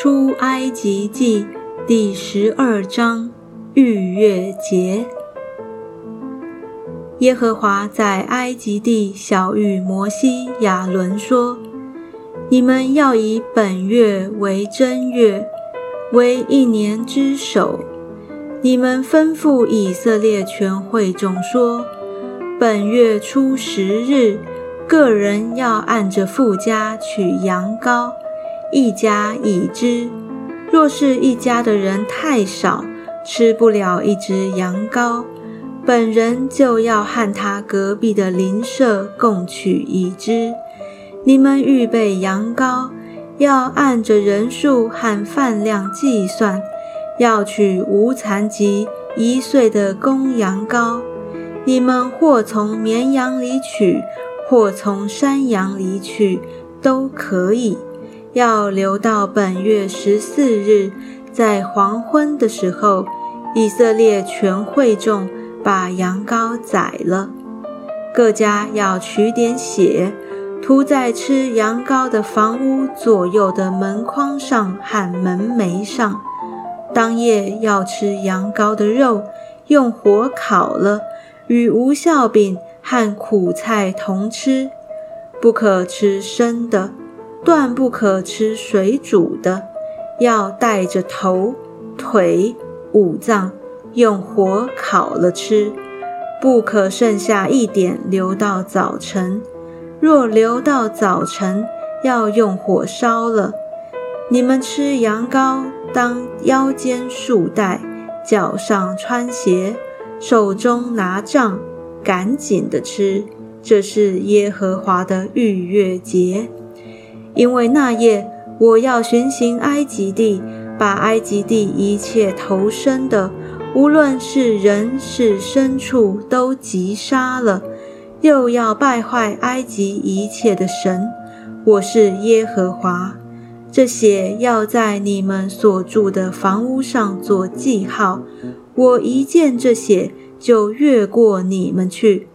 出埃及记第十二章逾越节。耶和华在埃及地小谕摩西、亚伦说：“你们要以本月为正月，为一年之首。你们吩咐以色列全会众说：本月初十日，个人要按着富家取羊羔。”一家一只，若是一家的人太少，吃不了一只羊羔，本人就要和他隔壁的邻舍共取一只。你们预备羊羔，要按着人数和饭量计算，要取无残疾一岁的公羊羔。你们或从绵羊里取，或从山羊里取，都可以。要留到本月十四日，在黄昏的时候，以色列全会众把羊羔宰了。各家要取点血，涂在吃羊羔的房屋左右的门框上和门楣上。当夜要吃羊羔的肉，用火烤了，与无酵饼和苦菜同吃，不可吃生的。断不可吃水煮的，要带着头、腿、五脏，用火烤了吃，不可剩下一点留到早晨。若留到早晨，要用火烧了。你们吃羊羔，当腰间束带，脚上穿鞋，手中拿杖，赶紧的吃。这是耶和华的逾越节。因为那夜我要巡行埃及地，把埃及地一切投生的，无论是人是牲畜，都击杀了；又要败坏埃及一切的神。我是耶和华。这血要在你们所住的房屋上做记号。我一见这血，就越过你们去。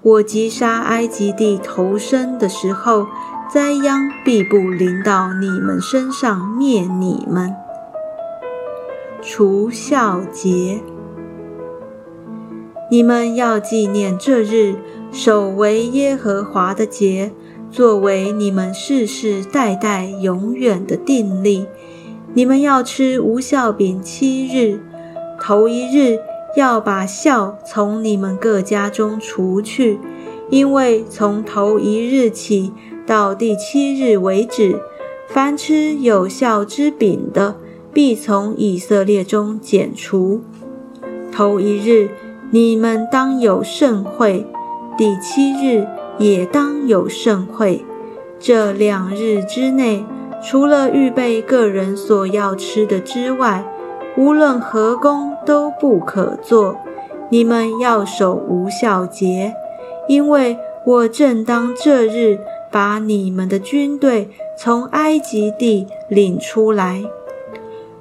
我击杀埃及地投生的时候。灾殃必不临到你们身上，灭你们。除孝节，你们要纪念这日，守为耶和华的节，作为你们世世代代永远的定例。你们要吃无孝饼七日，头一日要把孝从你们各家中除去，因为从头一日起。到第七日为止，凡吃有效之饼的，必从以色列中剪除。头一日你们当有盛会，第七日也当有盛会。这两日之内，除了预备个人所要吃的之外，无论何工都不可做。你们要守无效节，因为我正当这日。把你们的军队从埃及地领出来，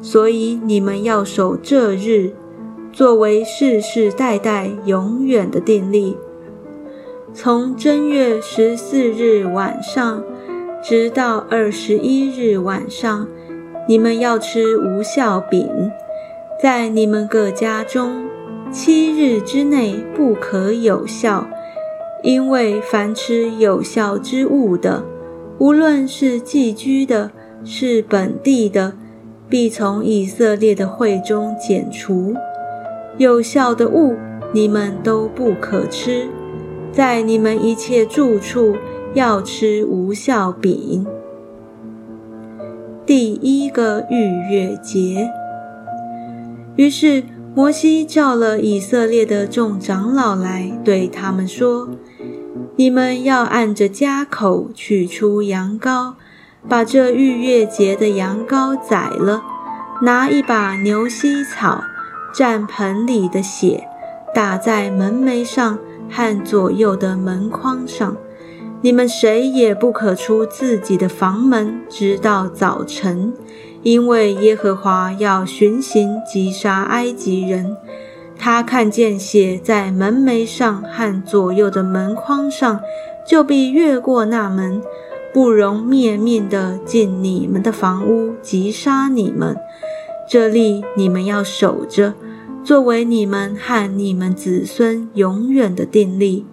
所以你们要守这日，作为世世代代永远的定例。从正月十四日晚上直到二十一日晚上，你们要吃无效饼，在你们各家中七日之内不可有效。因为凡吃有效之物的，无论是寄居的，是本地的，必从以色列的会中剪除。有效的物，你们都不可吃。在你们一切住处，要吃无效饼。第一个逾越节。于是摩西叫了以色列的众长老来，对他们说。你们要按着家口取出羊羔，把这逾越节的羊羔宰了，拿一把牛膝草蘸盆里的血，打在门楣上和左右的门框上。你们谁也不可出自己的房门，直到早晨，因为耶和华要巡行击杀埃及人。他看见血在门楣上和左右的门框上，就必越过那门，不容灭命的进你们的房屋，击杀你们。这例你们要守着，作为你们和你们子孙永远的定例。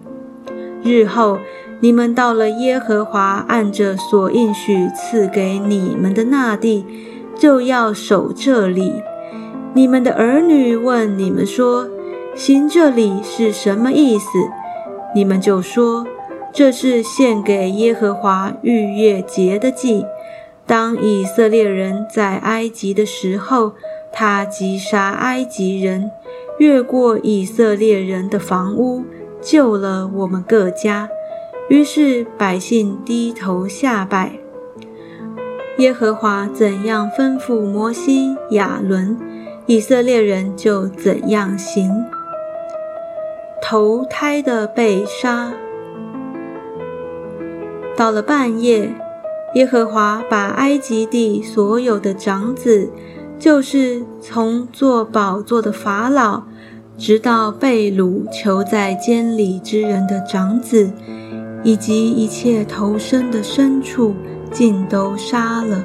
日后你们到了耶和华按着所应许赐给你们的那地，就要守这里。你们的儿女问你们说：“行这里是什么意思？”你们就说。这是献给耶和华逾越节的祭。当以色列人在埃及的时候，他击杀埃及人，越过以色列人的房屋，救了我们各家。于是百姓低头下拜。耶和华怎样吩咐摩西、亚伦，以色列人就怎样行。投胎的被杀。到了半夜，耶和华把埃及地所有的长子，就是从做宝座的法老，直到被掳囚在监里之人的长子，以及一切投生的牲畜，尽都杀了。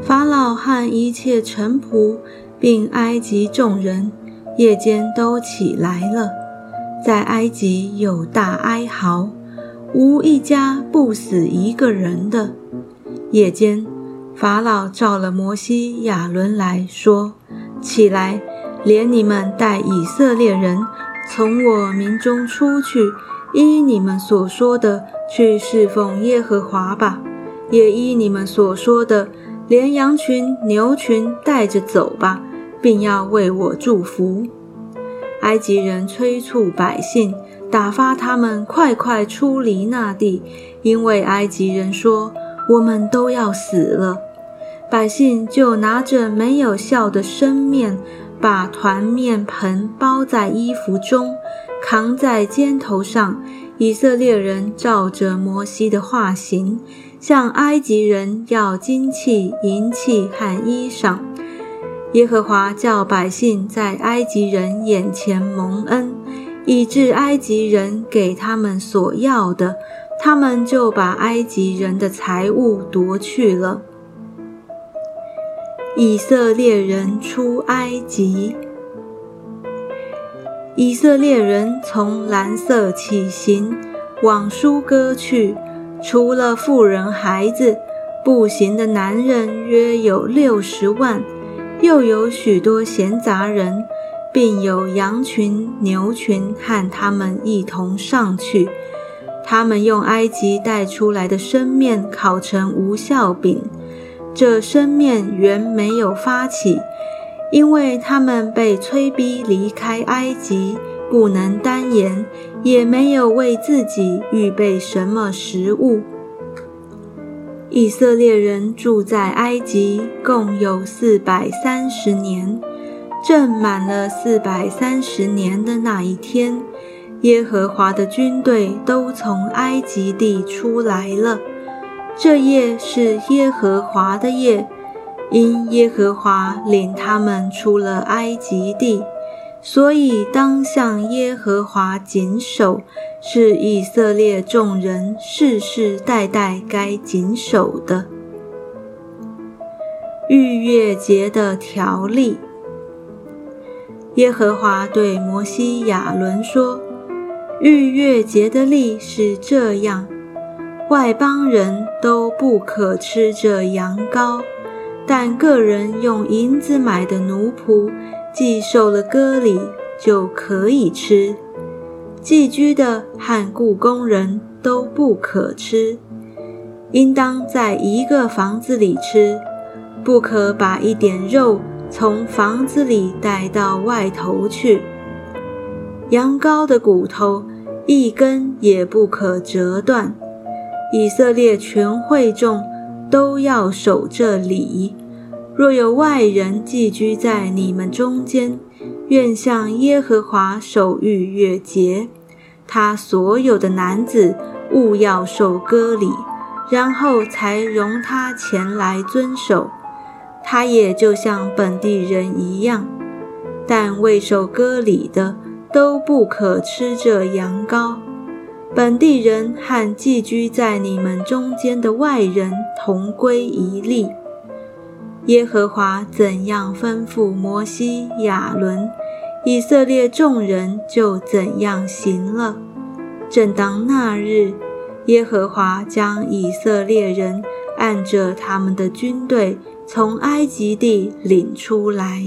法老和一切臣仆，并埃及众人，夜间都起来了，在埃及有大哀嚎。无一家不死一个人的。夜间，法老召了摩西、亚伦来说：“起来，连你们带以色列人从我民中出去，依你们所说的去侍奉耶和华吧。也依你们所说的，连羊群、牛群带着走吧，并要为我祝福。”埃及人催促百姓。打发他们快快出离那地，因为埃及人说：“我们都要死了。”百姓就拿着没有笑的生面，把团面盆包在衣服中，扛在肩头上。以色列人照着摩西的画形，向埃及人要金器、银器和衣裳。耶和华叫百姓在埃及人眼前蒙恩。以致埃及人给他们所要的，他们就把埃及人的财物夺去了。以色列人出埃及，以色列人从蓝色起行，往舒歌去，除了妇人孩子，步行的男人约有六十万，又有许多闲杂人。并有羊群、牛群和他们一同上去。他们用埃及带出来的生面烤成无效饼。这生面原没有发起，因为他们被催逼离开埃及，不能单言，也没有为自己预备什么食物。以色列人住在埃及共有四百三十年。正满了四百三十年的那一天，耶和华的军队都从埃及地出来了。这夜是耶和华的夜，因耶和华领他们出了埃及地，所以当向耶和华谨守，是以色列众人世世代代该谨守的逾越节的条例。耶和华对摩西、亚伦说：“逾越节的例是这样：外邦人都不可吃这羊羔，但个人用银子买的奴仆，既受了割礼，就可以吃。寄居的和雇工人都不可吃，应当在一个房子里吃，不可把一点肉。”从房子里带到外头去。羊羔的骨头一根也不可折断。以色列全会众都要守这礼。若有外人寄居在你们中间，愿向耶和华守逾越节，他所有的男子务要受割礼，然后才容他前来遵守。他也就像本地人一样，但未受割礼的都不可吃这羊羔。本地人和寄居在你们中间的外人同归一例。耶和华怎样吩咐摩西、亚伦，以色列众人就怎样行了。正当那日，耶和华将以色列人按着他们的军队从埃及地领出来。